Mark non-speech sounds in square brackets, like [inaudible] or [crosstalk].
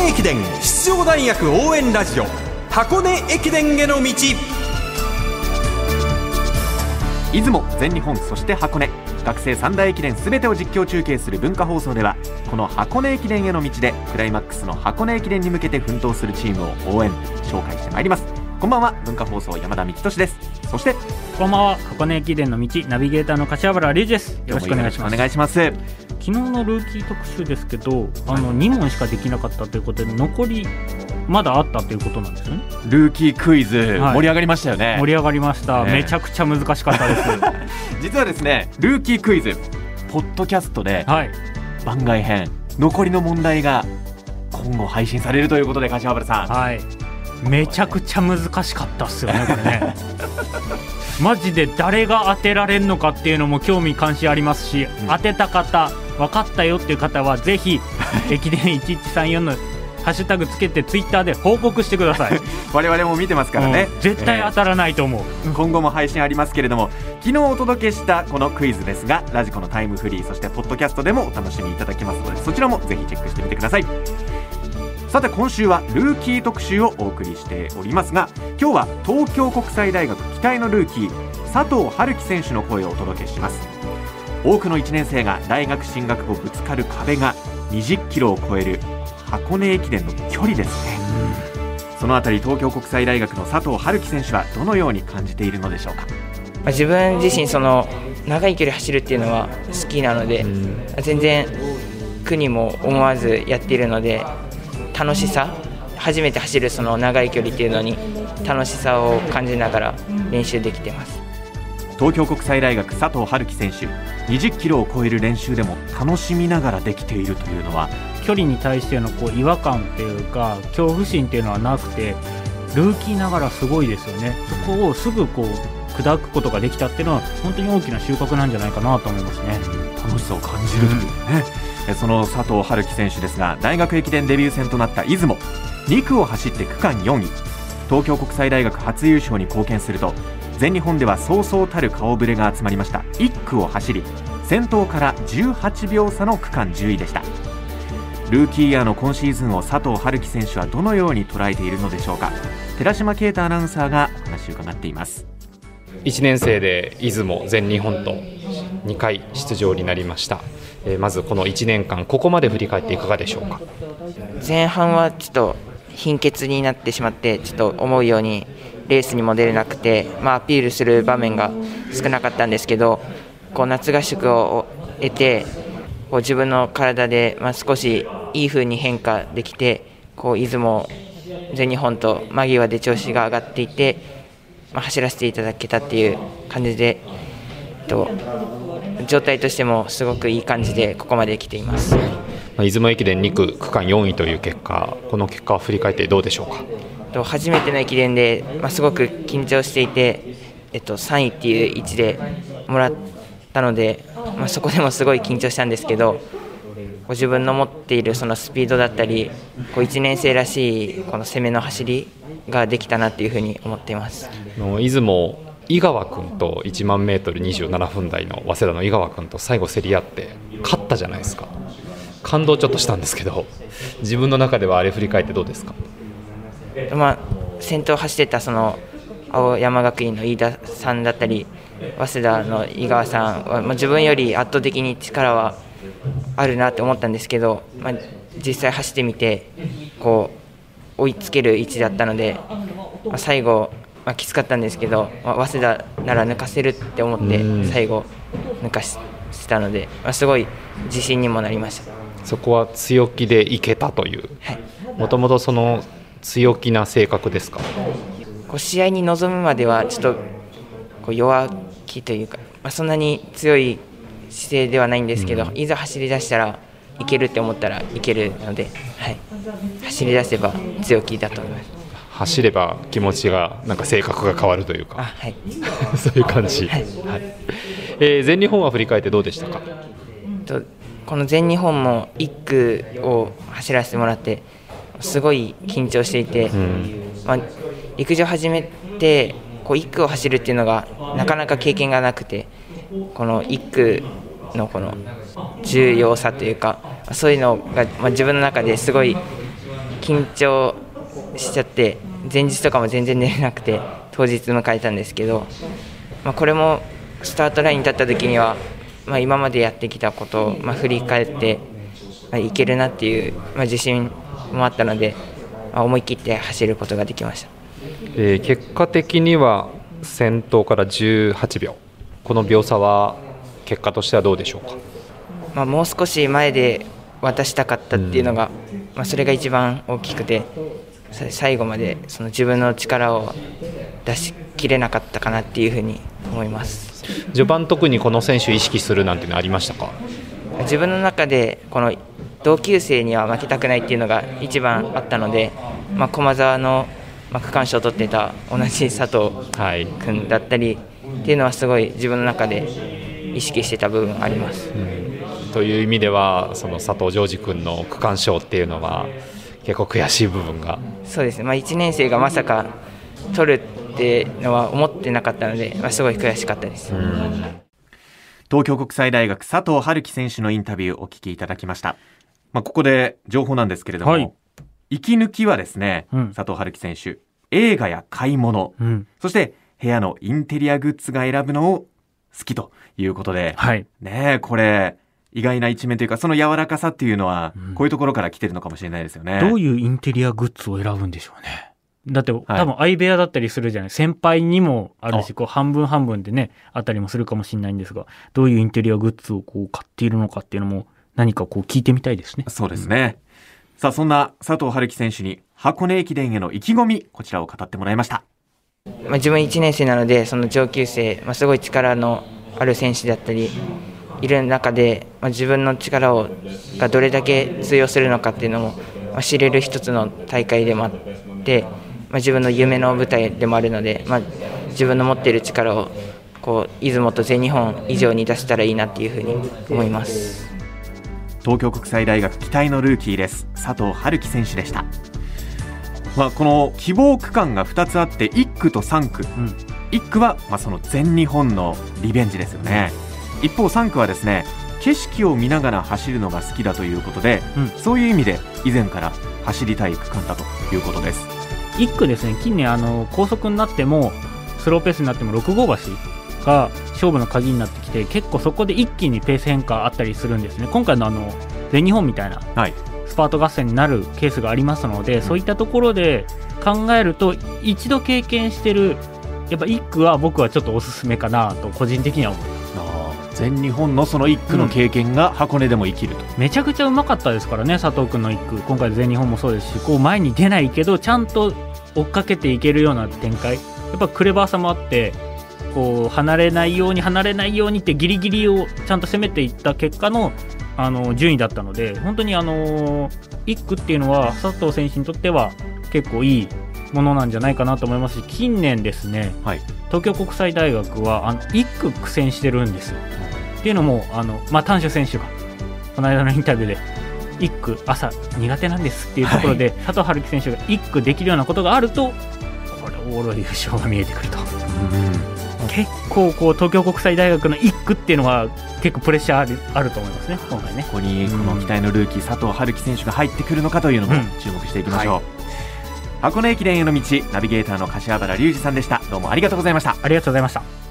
根駅伝出場大学応援ラジオ箱根駅伝への道出雲全日本そして箱根学生三大駅伝すべてを実況中継する文化放送ではこの箱根駅伝への道でクライマックスの箱根駅伝に向けて奮闘するチームを応援紹介してまいります。こんばんは文化放送山田幹俊です。そしてこんばんは箱根駅伝の道ナビゲーターの柏原隆二です。よろしくお願いします。お願いします昨日のルーキー特集ですけどあの2問しかできなかったということで残りまだあったということなんですよね。ルーキークイズ、はい。盛り上がりましたよね。盛り上がりました、ね。めちゃくちゃ難しかったです。[laughs] 実はですねルーキークイズポッドキャストではい。番外編残りの問題が今後配信されるということで柏原さん。はい。めちゃくちゃ難しかったっすよねこれね。[laughs] マジで誰が当てられるのかっていうのも興味関心ありますし、ん。当てた方分かったよっていう方はぜひ [laughs] 駅伝1134のハッシュタグつけてツイッターで報告してください。[laughs] 我々も見てますからね。うん。絶対当たらないと思う、えー今後も配信ありますけれども昨日お届けしたこのクイズですがラジコのタイムフリーそしてポッドキャストでもお楽しみいただけますのでそちらもぜひチェックしてみてください。さて今週はルーキー特集をお送りしておりますが今日は東京国際大学期待のルーキー佐藤春樹選手の声をお届けします多くの1年生が大学進学後ぶつかる壁が20キロを超える箱根駅伝の距離ですね。そのあたり東京国際大学の佐藤春樹選手はどのように感じているのでしょうか？まあ自分自身その長い距離走るっていうのは好きなので、全然苦にも思わずやっているので楽しさ初めて走るその長い距離っていうのに楽しさを感じながら練習できてます東京国際大学佐藤春樹選手20キロを超える練習でも楽しみながらできているというのは距離に対してのこう違和感っていうか恐怖心っていうのはなくてルーキーながらすごいですよね。そこをすぐこう砕くことができたっていうのは本当に大きな収穫なんじゃないかなと思いますね。楽しさを感じるというね、えその佐藤春樹選手ですが大学駅伝デビュー戦となった出雲。2区を走って区間4位。東京国際大学初優勝に貢献すると全日本ではそうそうたる顔ぶれが集まりました。1区を走り先頭から18秒差の区間10位でした。ルーキーイヤーの今シーズンを佐藤春樹選手はどのように捉えているのでしょうか。寺島啓太アナウンサーがお話を伺っています。1年生で出雲全日本と2回出場になりました、えーまずこの1年間ここまで振り返っていかがでしょうか？前半はちょっと貧血になってしまってちょっと思うようにレースにも出れなくて、まあ、アピールする場面が少なかったんですけどこう夏合宿を得てこう自分の体で、まあ、少しいい風に変化できてこう出雲全日本と間際で調子が上がっていて、まあ、走らせていただけたっていう感じで、えっと、状態としてもすごくいい感じでここまで来ています。出雲駅伝2区区間4位という結果この結果を振り返ってどうでしょうか？初めての駅伝で、まあ、すごく緊張していて、えっと、3位っていう位置でもらったので、まあ、そこでもすごい緊張したんですけど自分の持っているそのスピードだったりこう1年生らしいこの攻めの走りができたなっていうふうに思っています。出雲井川君と1万メートル27分台の早稲田の井川君と最後競り合って勝ったじゃないですか感動ちょっとしたんですけど自分の中ではあれ振り返ってどうですか？まあ、先頭を走ってたその青山学院の飯田さんだったり早稲田の井川さんは、まあ、自分より圧倒的に力はあるなって思ったんですけど、まあ、実際走ってみてこう追いつける位置だったので、まあ、最後、まあ、きつかったんですけど、まあ、早稲田なら抜かせるって思ってうん。最後抜かししたので、まあ、すごい自信にもなりました。そこは強気でいけたという。はい。もともとその強気な性格ですか？こう試合に臨むまではちょっとこう弱気というか、まあ、そんなに強い姿勢ではないんですけど、いざ走り出したらいけるって思ったらいけるので、はい、走り出せば強気だと思います。走れば気持ちがなんか性格が変わるというあかはい、[laughs] そういう感じ、はい。えー全日本は振り返ってどうでしたか？とこの全日本も1区を走らせてもらってすごい緊張していて、まあ、陸上始めてこう1区を走るっていうのがなかなか経験がなくてこの1区のこの重要さというかそういうのが、まあ、自分の中ですごい緊張しちゃって前日とかも全然寝れなくて当日迎えたんですけど、まあ、これもスタートラインに立った時には、まあ、今までやってきたことを、まあ、振り返って、まあ、いけるなっていう、まあ、自信もあったので、まあ、思い切って走ることができました。えー結果的には先頭から18秒。この秒差は結果としてはどうでしょうか？まあ、もう少し前で渡したかったっていうのが、まあ、それが一番大きくてさ最後までその自分の力を出しきれなかったかなっていうふうに思います。序盤特にこの選手意識するなんていうのありましたか？自分の中でこの同級生には負けたくないっていうのが一番あったので、まあ、駒澤の、まあ、区間賞を取ってた同じ佐藤はい、君だったりっていうのはすごい自分の中で意識してた部分あります。という意味ではその佐藤ジョージ君の区間賞っていうのは結構悔しい部分がそうですね、まあ、1年生がまさか取るってのは思ってなかったので、まあ、すごい悔しかったです。東京国際大学佐藤春樹選手のインタビューをお聞きいただきました。まあ、ここで情報なんですけれども、はい息抜きはですね、うん佐藤春樹選手、映画や買い物、うん。そして部屋のインテリアグッズが選ぶのを好きということで、はい。ねえ、これ、意外な一面というか、その柔らかさっていうのはうん、こういうところから来てるのかもしれないですよね。どういうインテリアグッズを選ぶんでしょうね。だって、多分相部屋だったりするじゃない。先輩にもあるし、あこう半分半分でね、あったりもするかもしれないんですが、どういうインテリアグッズをこう買っているのかっていうのも、何かこう聞いてみたいですね。そうですね。さあ、そんな佐藤春樹選手に箱根駅伝への意気込み、こちらを語ってもらいました。まあ、自分1年生なので、その上級生、まあ、すごい力のある選手だったりいる中で、まあ、自分の力をがどれだけ通用するのかっていうのも、まあ、知れる一つの大会でもあって、まあ、自分の夢の舞台でもあるので、まあ、自分の持っている力をこう出雲と全日本以上に出せたらいいなっていうふうに思います。東京国際大学期待のルーキーです。佐藤春樹選手でした、まあ、この希望区間が2つあって1区と3区、ん。1区はまあその全日本のリベンジですよね。一方3区はですね景色を見ながら走るのが好きだということで、うん。そういう意味で以前から走りたい区間だということです。1区ですね、近年、あの高速になっても、スローペースになっても、6号橋が勝負の鍵になってきて、結構そこで一気にペース変化あったりするんですね。今回のあの全日本みたいなはい。スパート合戦になるケースがありますので、そういったところで考えると、一度経験してる、やっぱ1区は僕はちょっとおすすめかなと、個人的には思います。全日本のその1区の経験が箱根でも生きると、めちゃくちゃうまかったですからね、佐藤君の1区、今回、全日本もそうですし、こう前に出ないけど、ちゃんと追っかけていけるような展開、やっぱクレバーさもあって、こう離れないように、離れないようにって、ギリギリをちゃんと攻めていった結果のあの順位だったので、本当にあの1区っていうのは、佐藤選手にとっては結構いいものなんじゃないかなと思いますし、近年ですね、はい。東京国際大学はあの1区苦戦してるんですよ。っていうのも、あのまあ、丹所選手がこの間のインタビューで1区朝苦手なんですっていうところで、佐藤春樹選手が1区できるようなことがあるとこれ往路優勝が見えてくると結構こう東京国際大学の1区っていうのは結構プレッシャーあるあると思いますね今回ね。ここにこの期待のルーキー佐藤春樹選手が入ってくるのかというのもうん。注目していきましょう、箱根駅伝への道ナビゲーターの柏原隆二さんでした。どうもありがとうございました。ありがとうございました